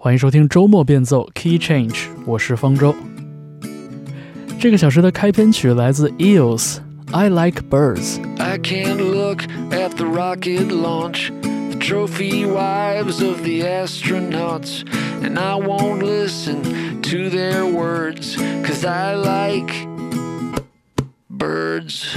欢迎收听周末变奏 Key Change，我是方舟。这个小时的开篇曲来自 Eels。I like birds. I can't look at the rocket launch, the trophy wives of the astronauts, and I won't listen to their words, cause I like birds.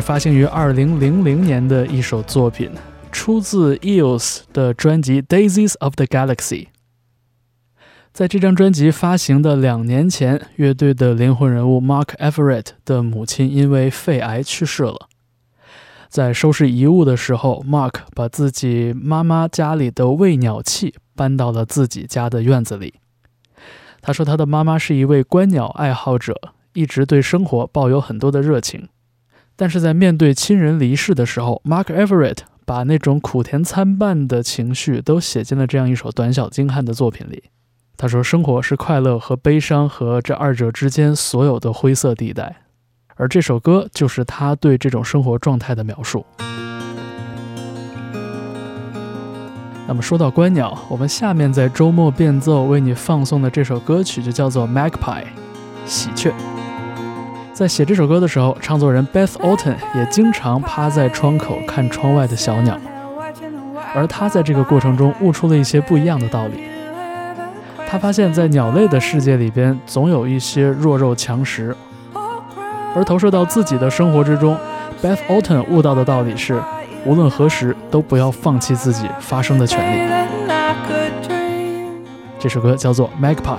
发行于二零零零年的一首作品，出自 Eels 的专辑《Daisies of the Galaxy》。在这张专辑发行的两年前，乐队的灵魂人物 Mark Everett 的母亲因为肺癌去世了。在收拾遗物的时候，Mark 把自己妈妈家里的喂鸟器搬到了自己家的院子里。他说，他的妈妈是一位观鸟爱好者，一直对生活抱有很多的热情。但是在面对亲人离世的时候，Mark Everett 把那种苦甜参半的情绪都写进了这样一首短小精悍的作品里。他说：“生活是快乐和悲伤和这二者之间所有的灰色地带，而这首歌就是他对这种生活状态的描述。”那么说到观鸟，我们下面在周末变奏为你放送的这首歌曲就叫做《Magpie》，喜鹊。在写这首歌的时候，唱作人 Beth Orton 也经常趴在窗口看窗外的小鸟，而他在这个过程中悟出了一些不一样的道理。他发现，在鸟类的世界里边，总有一些弱肉强食，而投射到自己的生活之中，Beth Orton 悟到的道理是，无论何时都不要放弃自己发声的权利。这首歌叫做《Magpie》。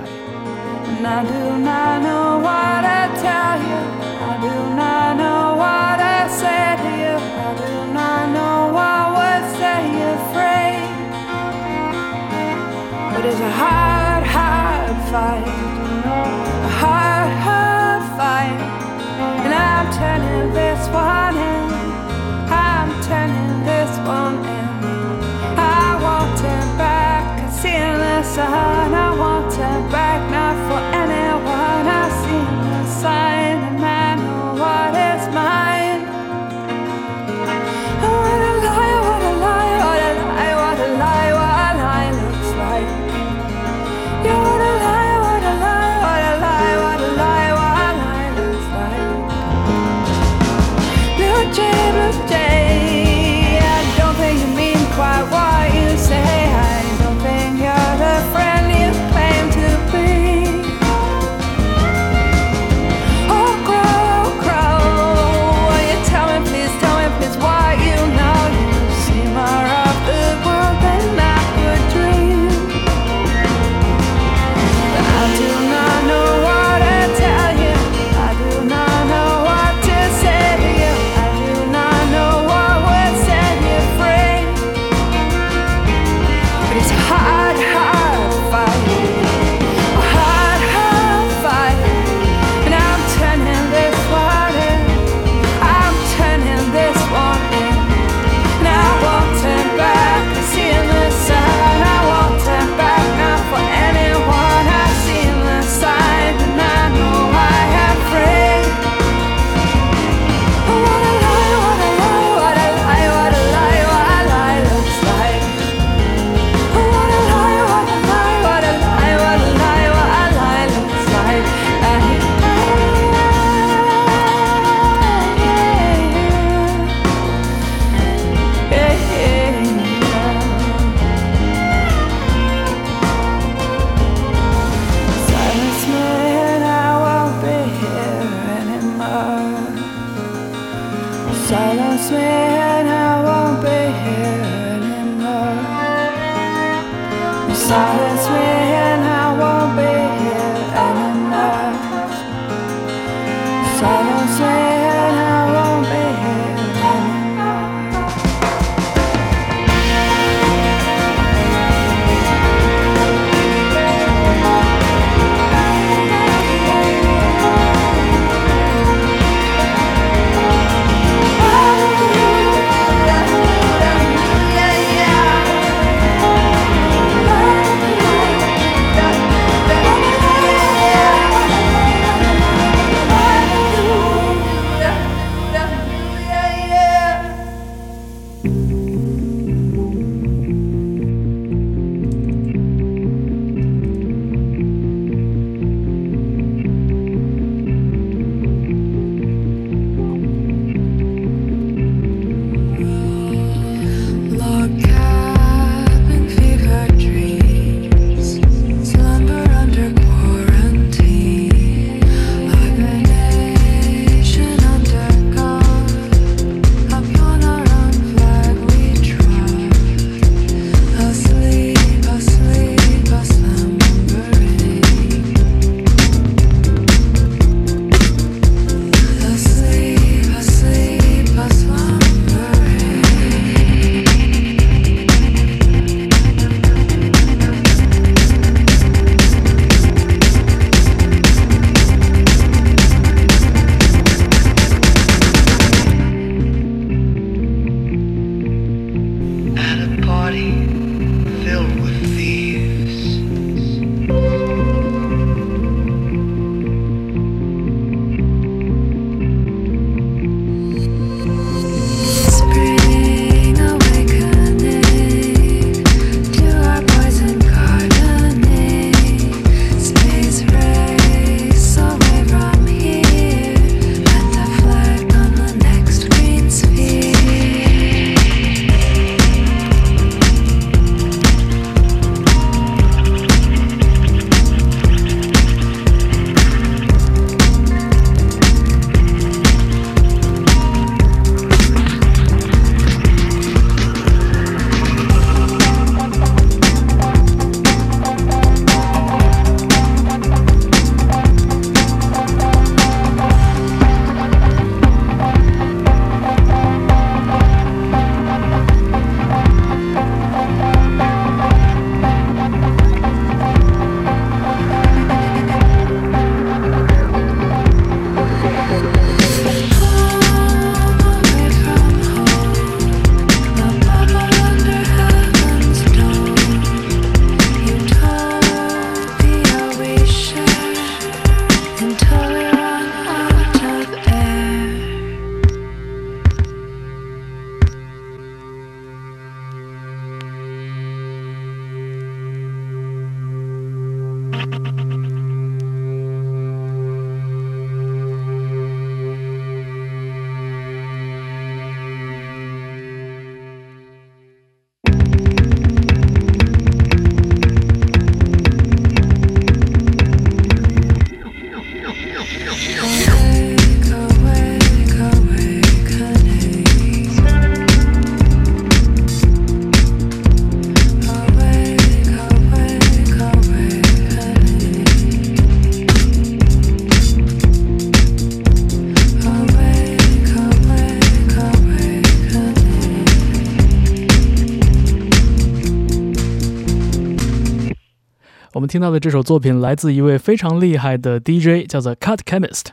我们听到的这首作品来自一位非常厉害的 DJ，叫做 Cut Chemist。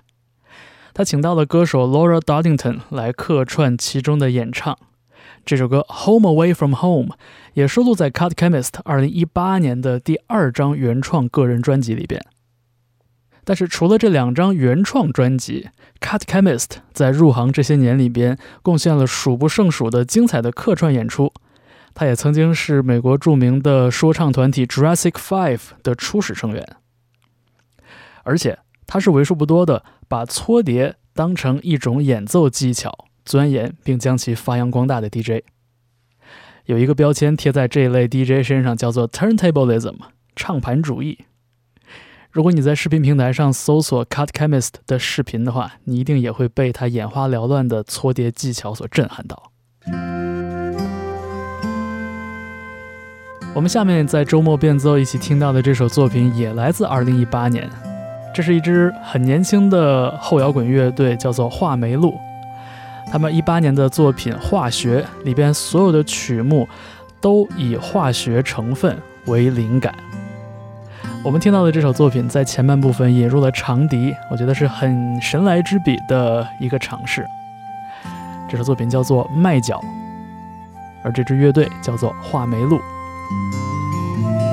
他请到了歌手 Laura Doddington 来客串其中的演唱。这首歌《Home Away from Home》也收录在 Cut Chemist 2018年的第二张原创个人专辑里边。但是除了这两张原创专辑，Cut Chemist 在入行这些年里边贡献了数不胜数的精彩的客串演出。他也曾经是美国著名的说唱团体 Jurassic Five 的初始成员，而且他是为数不多的把搓碟当成一种演奏技巧钻研并将其发扬光大的 DJ。有一个标签贴在这一类 DJ 身上，叫做 Turntablism，唱盘主义。如果你在视频平台上搜索 Cut Chemist 的视频的话，你一定也会被他眼花缭乱的搓碟技巧所震撼到。我们下面在周末变奏一起听到的这首作品也来自2018年，这是一支很年轻的后摇滚乐队，叫做画眉路。他们18年的作品《化学》里边所有的曲目都以化学成分为灵感。我们听到的这首作品在前半部分引入了长笛，我觉得是很神来之笔的一个尝试。这首作品叫做《麦角》，而这支乐队叫做画眉路。麦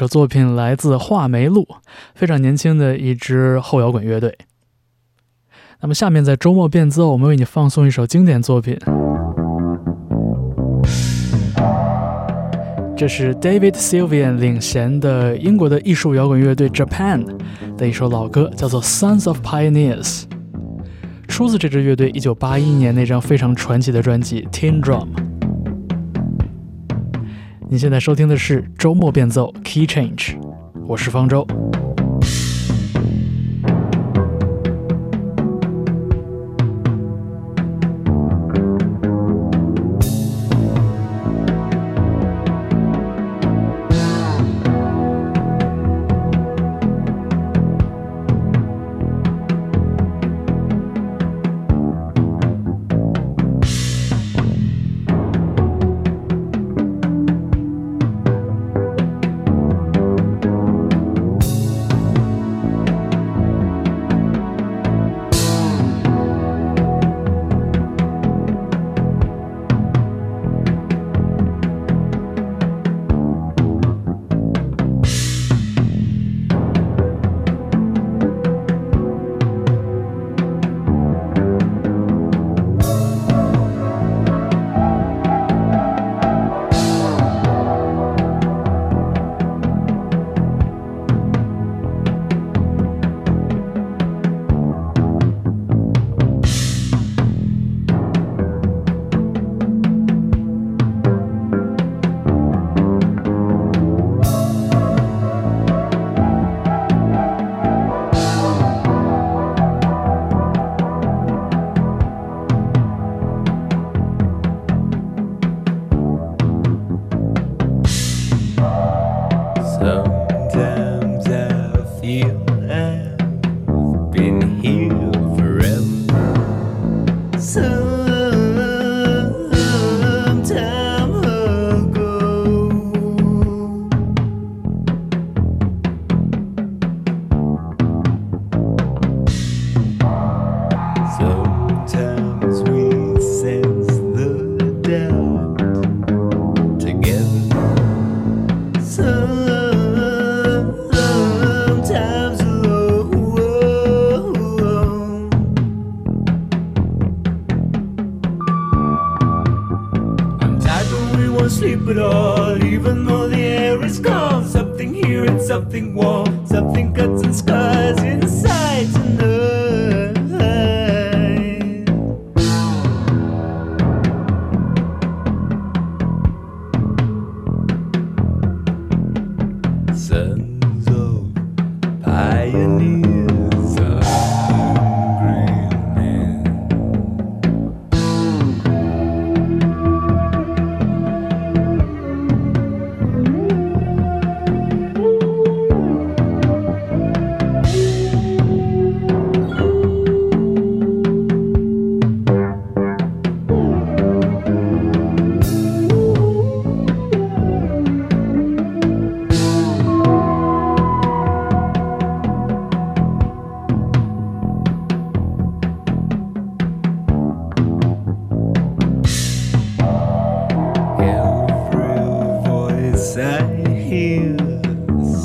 首作品来自画眉路，非常年轻的一支后摇滚乐队。那么下面在周末变奏，我们为你放送一首经典作品，这是 David Sylvian 领衔的英国的艺术摇滚乐队 Japan 的一首老歌，叫做《Sons of Pioneers》，出自这支乐队1981年那张非常传奇的专辑《Tin Drum》。你现在收听的是周末变奏 Key Change，我是方舟。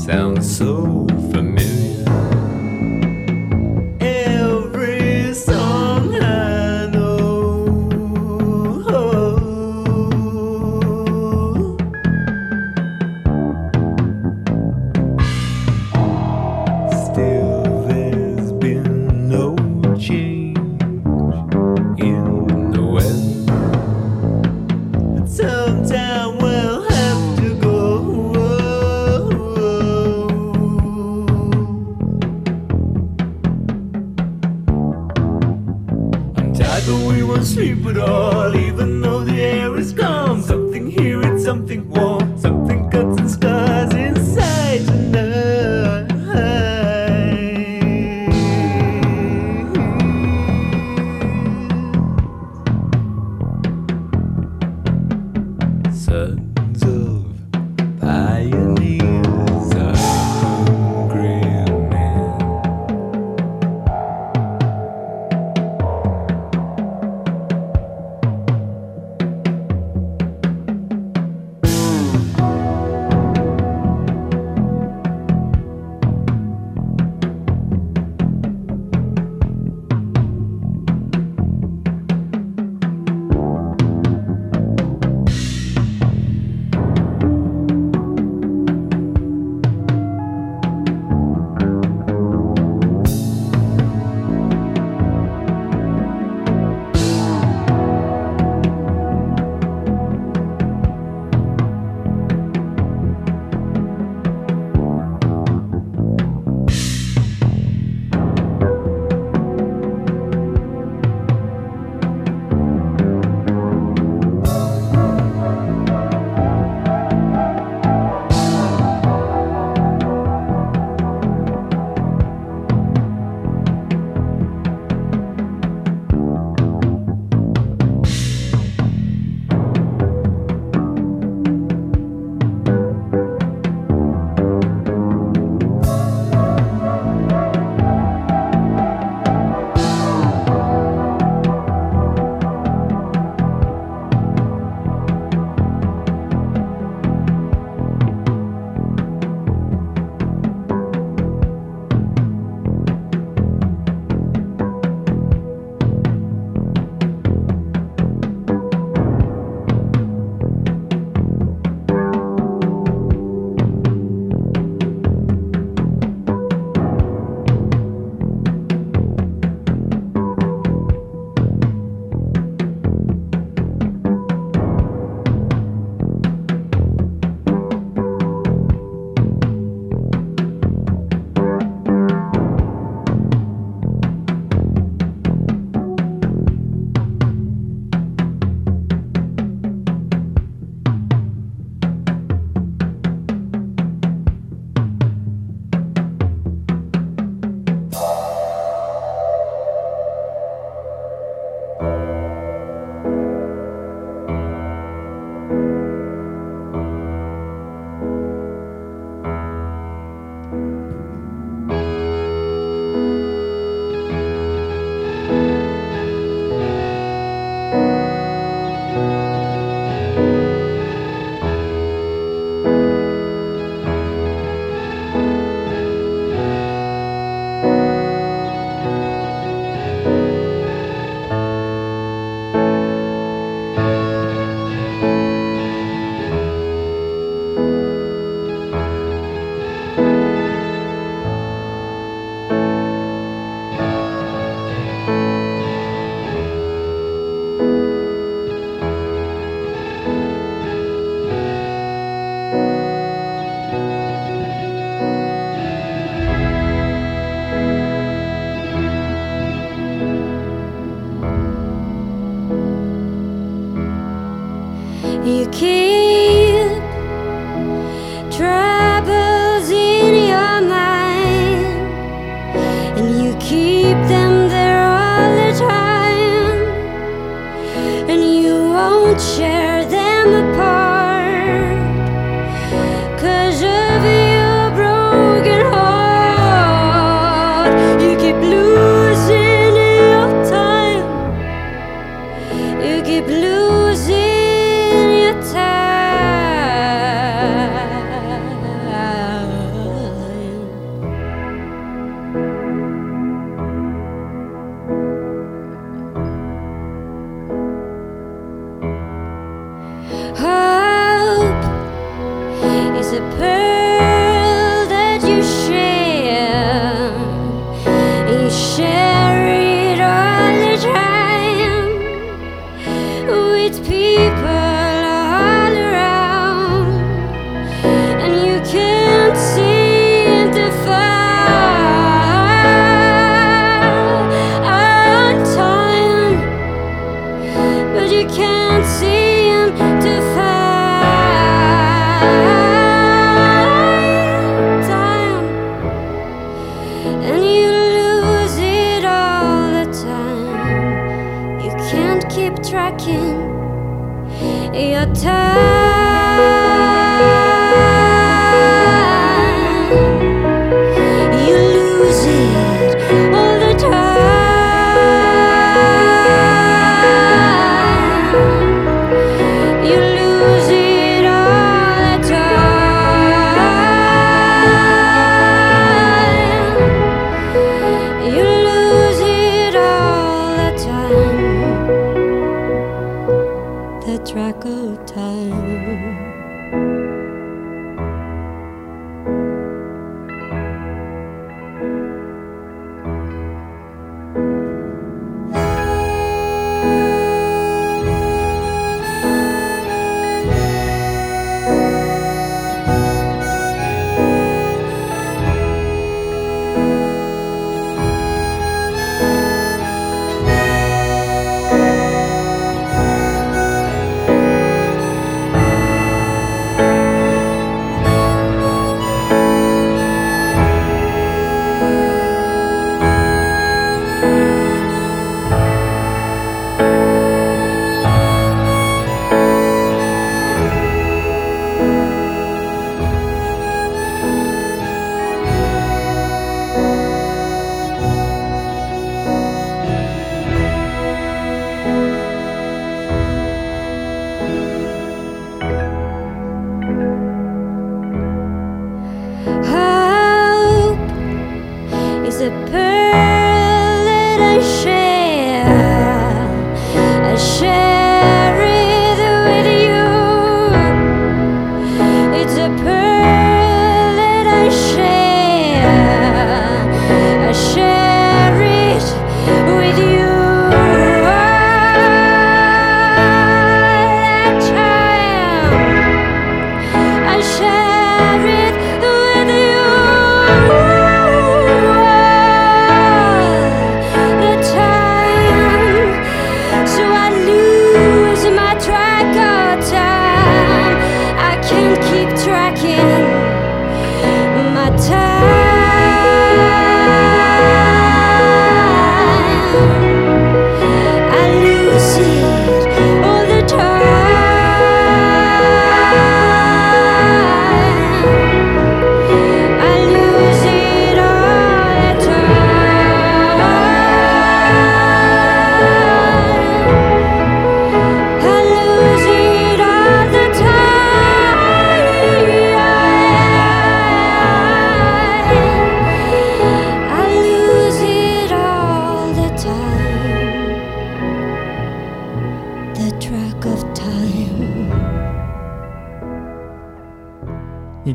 Sounds so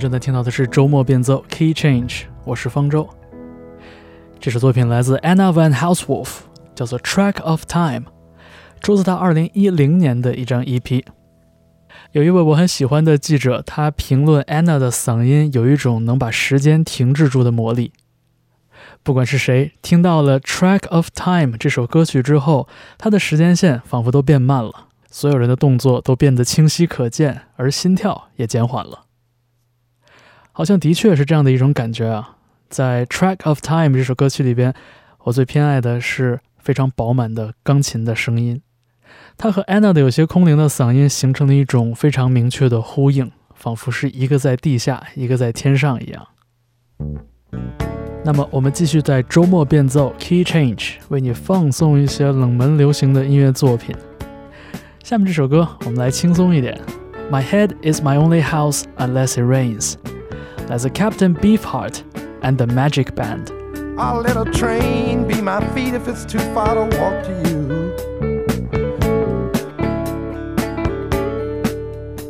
正在听到的是周末变奏 Key Change，我是方舟。这首作品来自 Anna Van Housewolf，叫做《Track of Time》，出自她2010年的一张 EP。有一位我很喜欢的记者，他评论 Anna 的嗓音有一种能把时间停滞住的魔力。不管是谁听到了《Track of Time》这首歌曲之后，他的时间线仿佛都变慢了，所有人的动作都变得清晰可见，而心跳也减缓了。好像的确是这样的一种感觉啊。在《Track of Time》这首歌曲里边，我最偏爱的是非常饱满的钢琴的声音，它和 Anna 的有些空灵的嗓音形成了一种非常明确的呼应，仿佛是一个在地下，一个在天上一样。那么，我们继续在周末变奏 Key Change 为你放送一些冷门流行的音乐作品。下面这首歌，我们来轻松一点。My head is my only house unless it rains，来自 Captain Beefheart and the Magic Band。I'll let a train be my feet if it's too far to walk to you.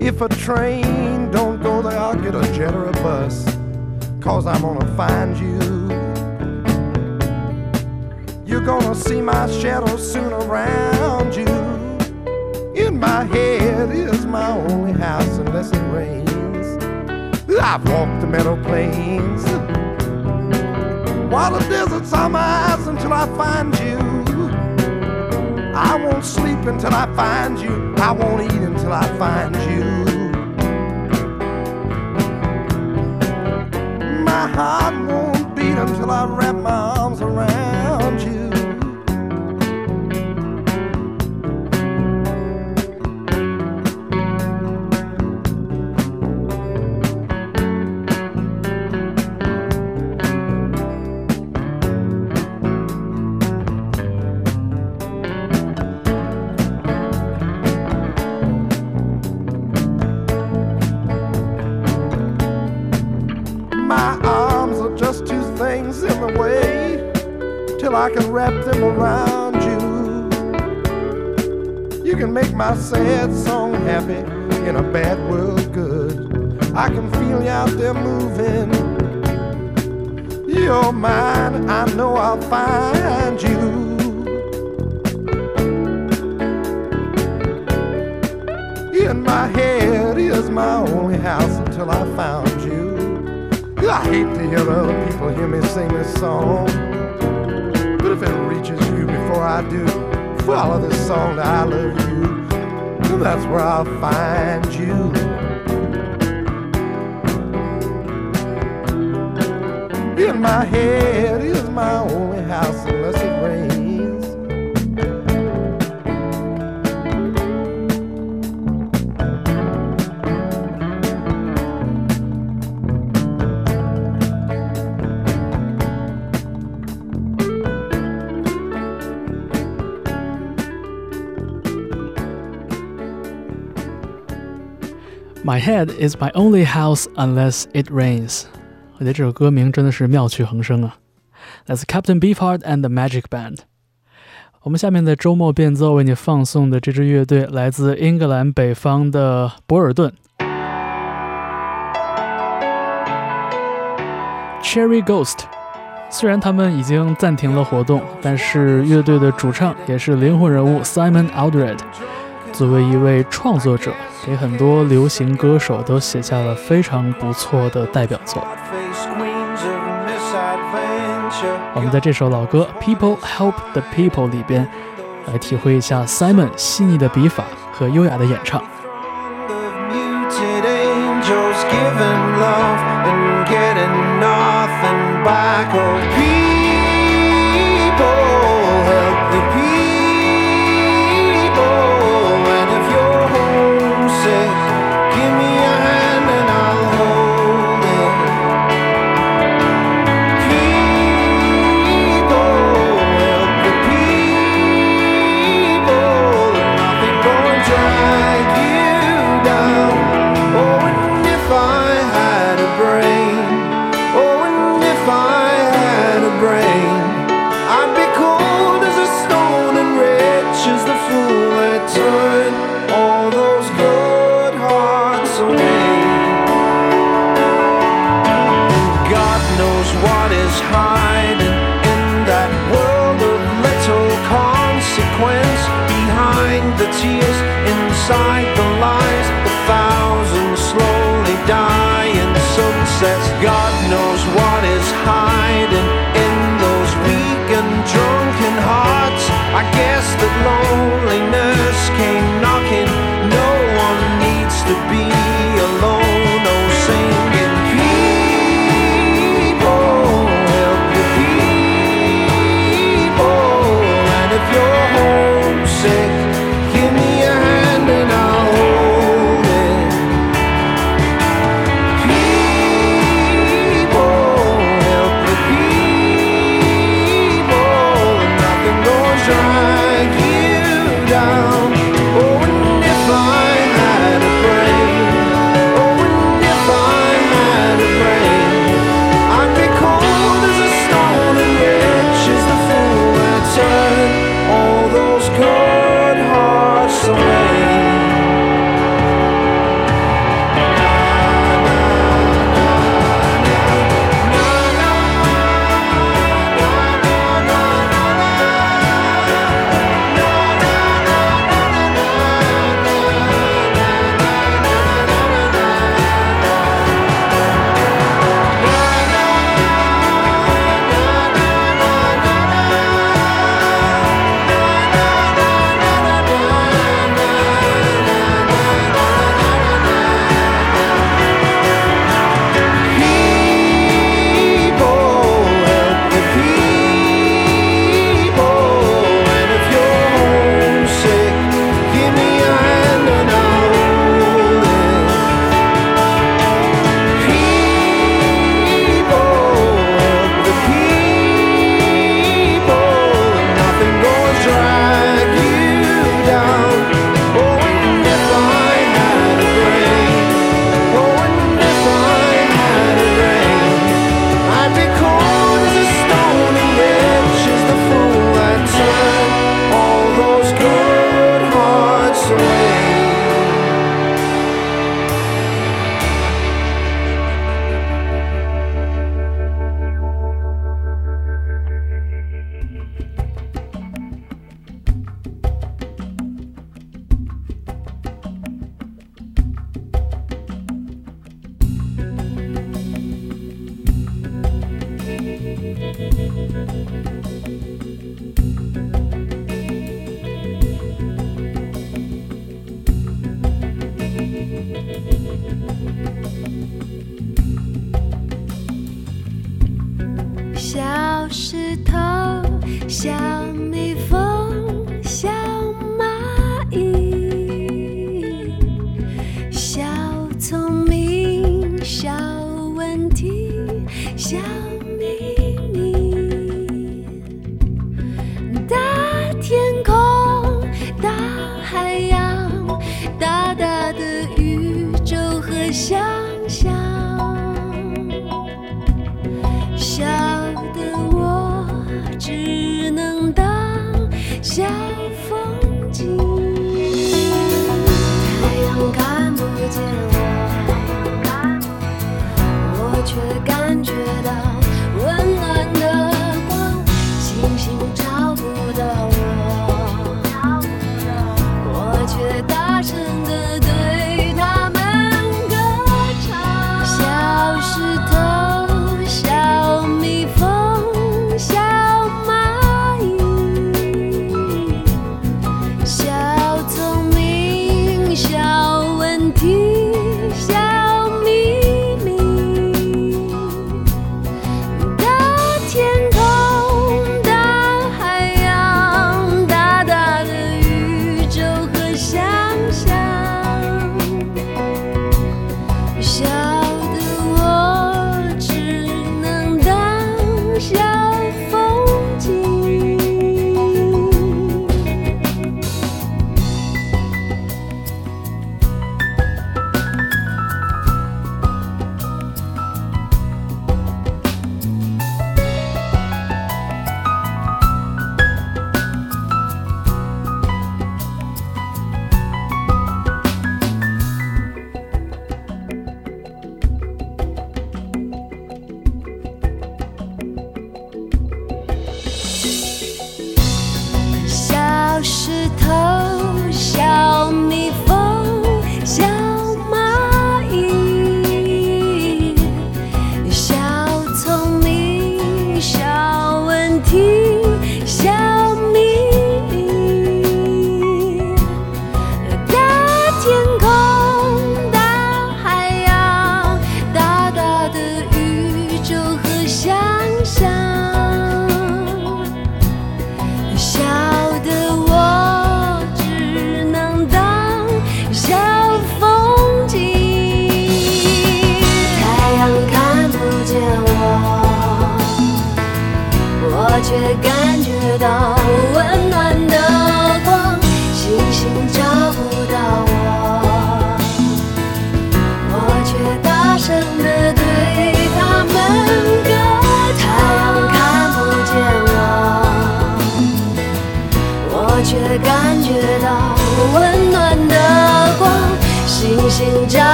If a train don't go there, I'll get a jet or a bus. Cause I'm gonna find you. You're gonna see my shadow soon around you. In my head is my only house unless it rains. I've walked the meadow plains. While the desert's on my eyes until I find you. I won't sleep until I find you. I won't eat until I find you. My heart won't beat until I wrap my arms around my sad song happy in a bad world good. I can feel you out there moving. You're mine, I know I'll find you. In my head is my only house until I found you. I hate to hear other people hear me sing this song. But if it reaches you before I do, follow this song I love you. That's where I'll find you. In my head is my only house unless it rains. My head is my only house unless it rains。我觉得这首歌名真的是妙趣横生啊！That's Captain Beefheart and the Magic Band。我们下面在周末变奏为你放送的这支乐队来自英格兰北方的博尔顿。Cherry Ghost，虽然他们已经暂停了活动，但是乐队的主唱也是灵魂人物 Simon Aldred， 作为一位创作者，给很多流行歌手都写下了非常不错的代表作。我们在这首老歌《People Help the People》里边，来体会一下 Simon 细腻的笔法和优雅的演唱。Giving love and getting nothing back. Oh, 小石头，小蜜蜂，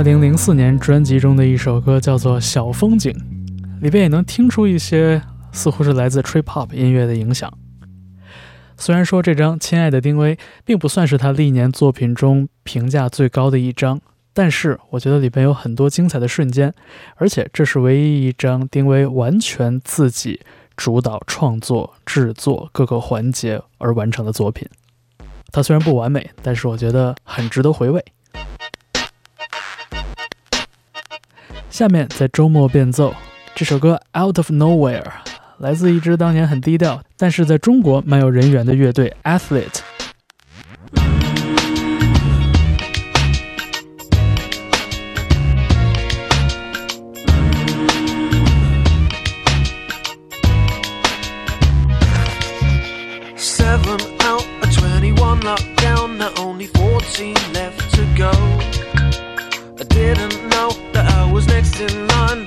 是丁薇2004年专辑中的一首歌，叫做《小风景》，里边也能听出一些似乎是来自 trip hop 音乐的影响。虽然说这张《亲爱的丁薇》并不算是他历年作品中评价最高的一张，但是我觉得里边有很多精彩的瞬间，而且这是唯一一张丁薇完全自己主导创作、制作各个环节而完成的作品。它虽然不完美，但是我觉得很值得回味。下面在周末变奏这首歌《Out of Nowhere》，来自一支当年很低调，但是在中国蛮有人缘的乐队 Athlete。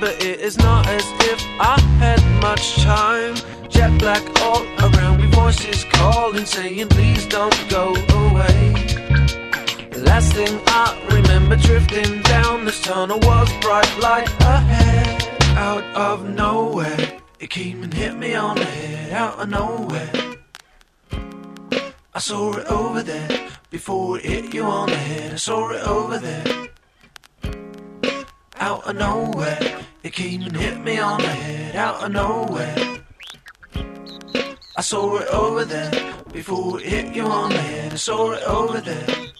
but it is not as if I had much time. Jet black all around me, voices calling, saying, please don't go away. The last thing I remember drifting down this tunnel was bright light ahead, out of nowhere. It came and hit me on the head, out of nowhere. I saw it over there before it hit you on the head. I saw it over there out of nowhere came and hit me on the head out of nowhere. I saw it over there before it hit you on the head. I saw it over there.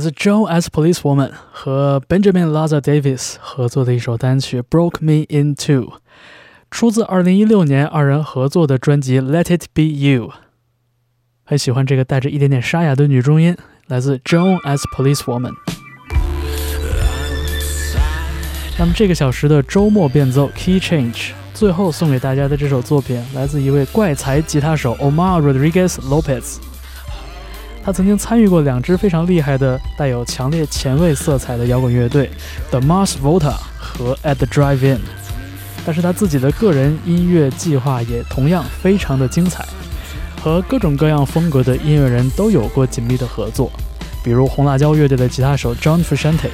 来自 Joan as Policewoman 和 Benjamin Lazar Davis 合作的一首单曲《Broke Me in Two》，出自2016年二人合作的专辑《Let It Be You》。很喜欢这个带着一点点沙哑的女中音，来自 Joan as Policewoman。那么这个小时的周末变奏 Key Change，最后送给大家的这首作品来自一位怪才吉他手 Omar Rodriguez Lopez。他曾经参与过两支非常厉害的、带有强烈前卫色彩的摇滚乐队 The Mars Volta 和 At the Drive-In，但是他自己的个人音乐计划也同样非常的精彩。和各种各样风格的音乐人都有过紧密的合作，比如红辣椒乐队的吉他手 John Frusciante，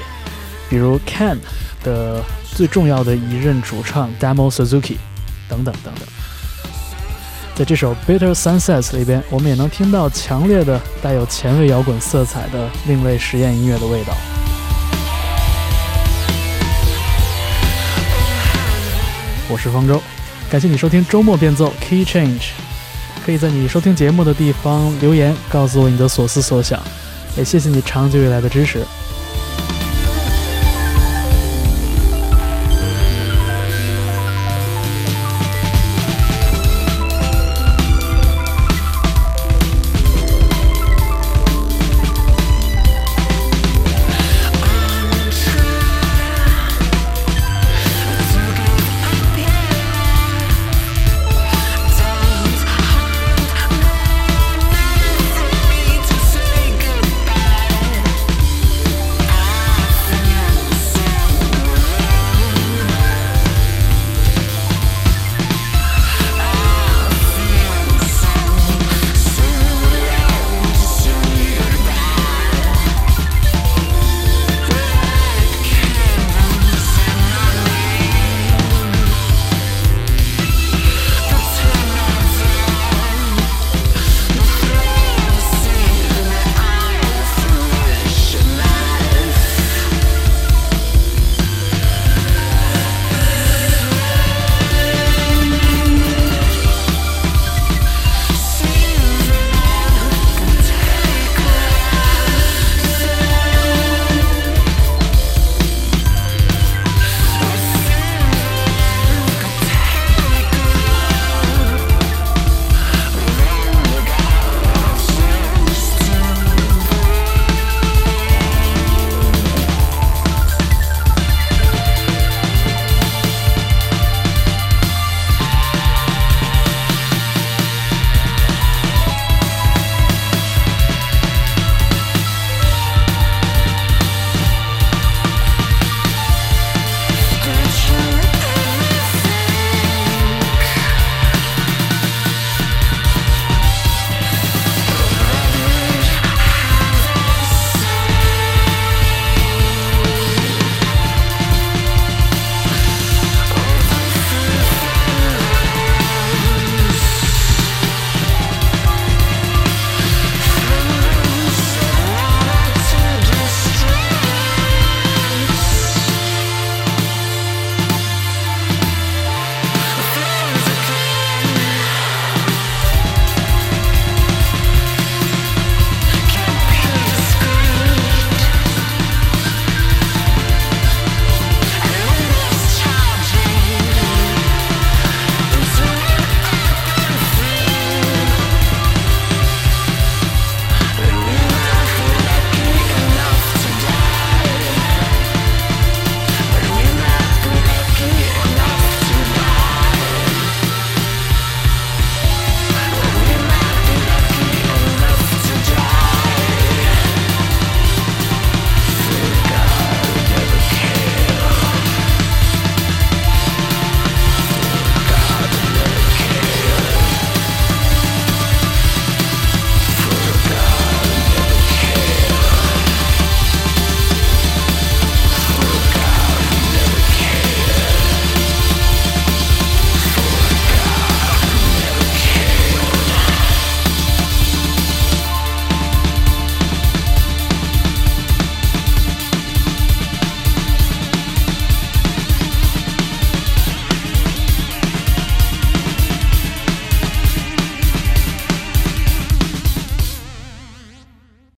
比如 Can 的最重要的一任主唱 Damo Suzuki，等等等等。在这首 Bitter Sunsets 里边，我们也能听到强烈的带有前卫摇滚色彩的另类实验音乐的味道。我是方舟，感谢你收听周末变奏 Key Change。可以在你收听节目的地方留言，告诉我你的所思所想。也谢谢你长久以来的支持。